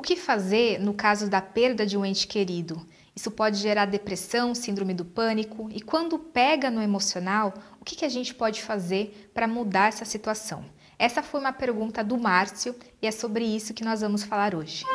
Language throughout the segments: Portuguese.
O que fazer no caso da perda de um ente querido? Isso pode gerar depressão, síndrome do pânico, e quando pega no emocional, o que, que a gente pode fazer para mudar essa situação? Essa foi uma pergunta do Márcio e é sobre isso que nós vamos falar hoje.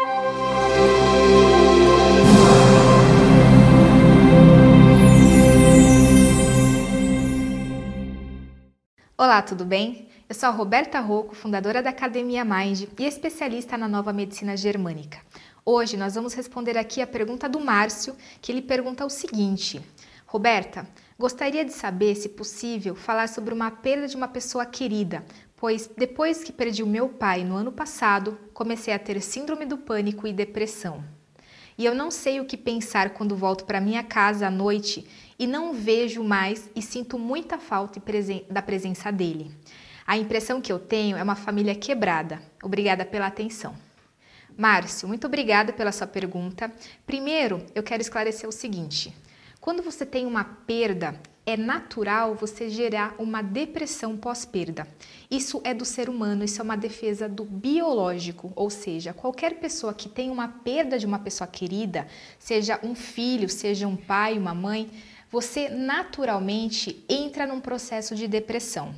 Olá, tudo bem? Eu sou a Roberta Rocco, fundadora da Academia Mind e especialista na nova medicina germânica. Hoje nós vamos responder aqui a pergunta do Márcio, que ele pergunta o seguinte: Roberta, gostaria de saber, se possível, falar sobre uma perda de uma pessoa querida, pois depois que perdi o meu pai no ano passado, comecei a ter síndrome do pânico e depressão. E eu não sei o que pensar quando volto para minha casa à noite e não vejo mais e sinto muita falta da presença dele. A impressão que eu tenho é uma família quebrada. Obrigada pela atenção. Márcio, muito obrigada pela sua pergunta. Primeiro, eu quero esclarecer o seguinte: quando você tem uma perda, é natural você gerar uma depressão pós-perda. Isso é do ser humano, isso é uma defesa do biológico, ou seja, qualquer pessoa que tem uma perda de uma pessoa querida, seja um filho, seja um pai, uma mãe, você naturalmente entra num processo de depressão.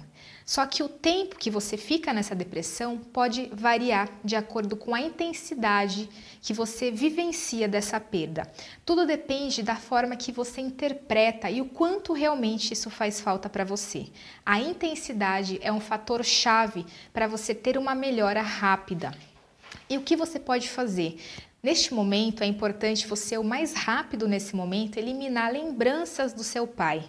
Só que o tempo que você fica nessa depressão pode variar de acordo com a intensidade que você vivencia dessa perda. Tudo depende da forma que você interpreta e o quanto realmente isso faz falta para você. A intensidade é um fator chave para você ter uma melhora rápida. E o que você pode fazer? Neste momento é importante você, o mais rápido nesse momento, eliminar lembranças do seu pai,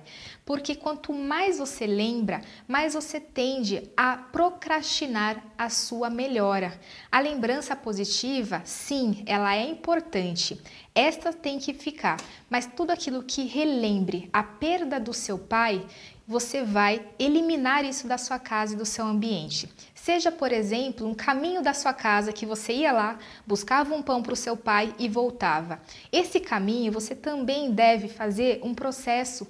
porque quanto mais você lembra, mais você tende a procrastinar a sua melhora. A lembrança positiva, sim, ela é importante, esta tem que ficar, mas tudo aquilo que relembre a perda do seu pai, você vai eliminar isso da sua casa e do seu ambiente. Seja, por exemplo, um caminho da sua casa que você ia lá, buscava um pão para o seu pai e voltava. Esse caminho você também deve fazer um processo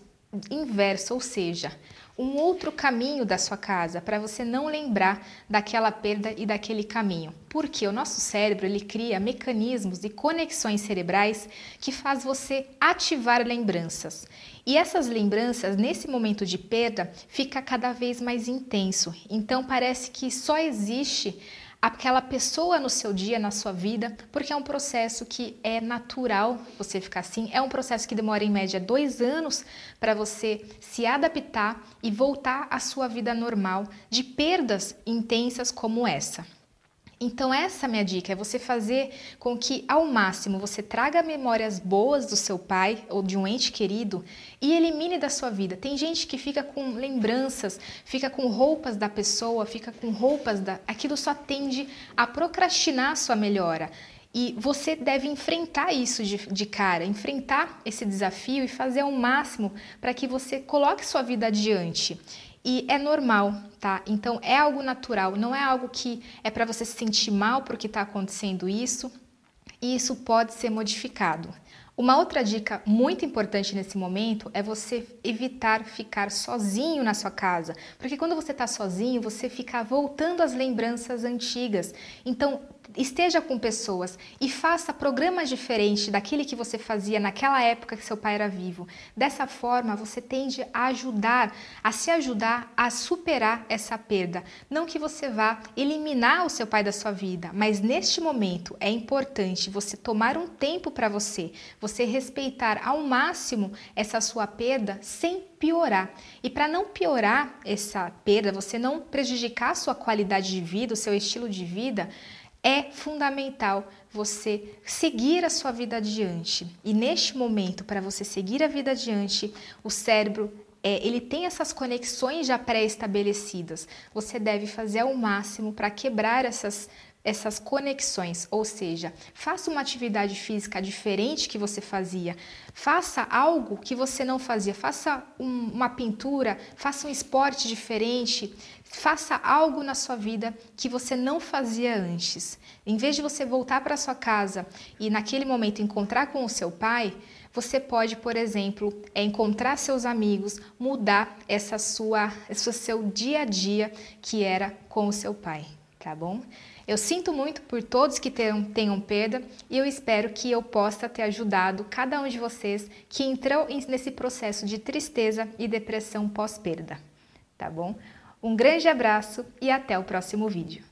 inverso, ou seja, um outro caminho da sua casa para você não lembrar daquela perda e daquele caminho. Porque o nosso cérebro ele cria mecanismos e conexões cerebrais que faz você ativar lembranças. E essas lembranças nesse momento de perda fica cada vez mais intenso. Então parece que só existe aquela pessoa no seu dia, na sua vida, porque é um processo que é natural você ficar assim. É um processo que demora em média dois anos para você se adaptar e voltar à sua vida normal de perdas intensas como essa. Então, essa é minha dica é você fazer com que, ao máximo, você traga memórias boas do seu pai ou de um ente querido e elimine da sua vida. Tem gente que fica com lembranças, fica com roupas da pessoa, fica com roupas da. Aquilo só tende a procrastinar a sua melhora. E você deve enfrentar isso de, de, cara, enfrentar esse desafio e fazer ao máximo para que você coloque sua vida adiante. E é normal, tá? Então é algo natural, não é algo que é para você se sentir mal porque está acontecendo isso, e isso pode ser modificado. Uma outra dica muito importante nesse momento é você evitar ficar sozinho na sua casa, porque quando você está sozinho, você fica voltando às lembranças antigas. Então, esteja com pessoas e faça programas diferentes daquele que você fazia naquela época que seu pai era vivo. Dessa forma, você tende a ajudar, a se ajudar a superar essa perda. Não que você vá eliminar o seu pai da sua vida, mas neste momento é importante você tomar um tempo para você, você respeitar ao máximo essa sua perda sem piorar. E para não piorar essa perda, você não prejudicar a sua qualidade de vida, o seu estilo de vida, é fundamental você seguir a sua vida adiante. E neste momento, para você seguir a vida adiante, o cérebro é, ele tem essas conexões já pré-estabelecidas. Você deve fazer ao máximo para quebrar essas essas conexões, ou seja, faça uma atividade física diferente que você fazia, faça algo que você não fazia, faça um, uma pintura, faça um esporte diferente, faça algo na sua vida que você não fazia antes. Em vez de você voltar para sua casa e naquele momento encontrar com o seu pai, você pode, por exemplo, é encontrar seus amigos, mudar essa sua, esse seu dia a dia que era com o seu pai, tá bom? Eu sinto muito por todos que tenham, tenham perda e eu espero que eu possa ter ajudado cada um de vocês que entrou nesse processo de tristeza e depressão pós-perda. Tá bom? Um grande abraço e até o próximo vídeo.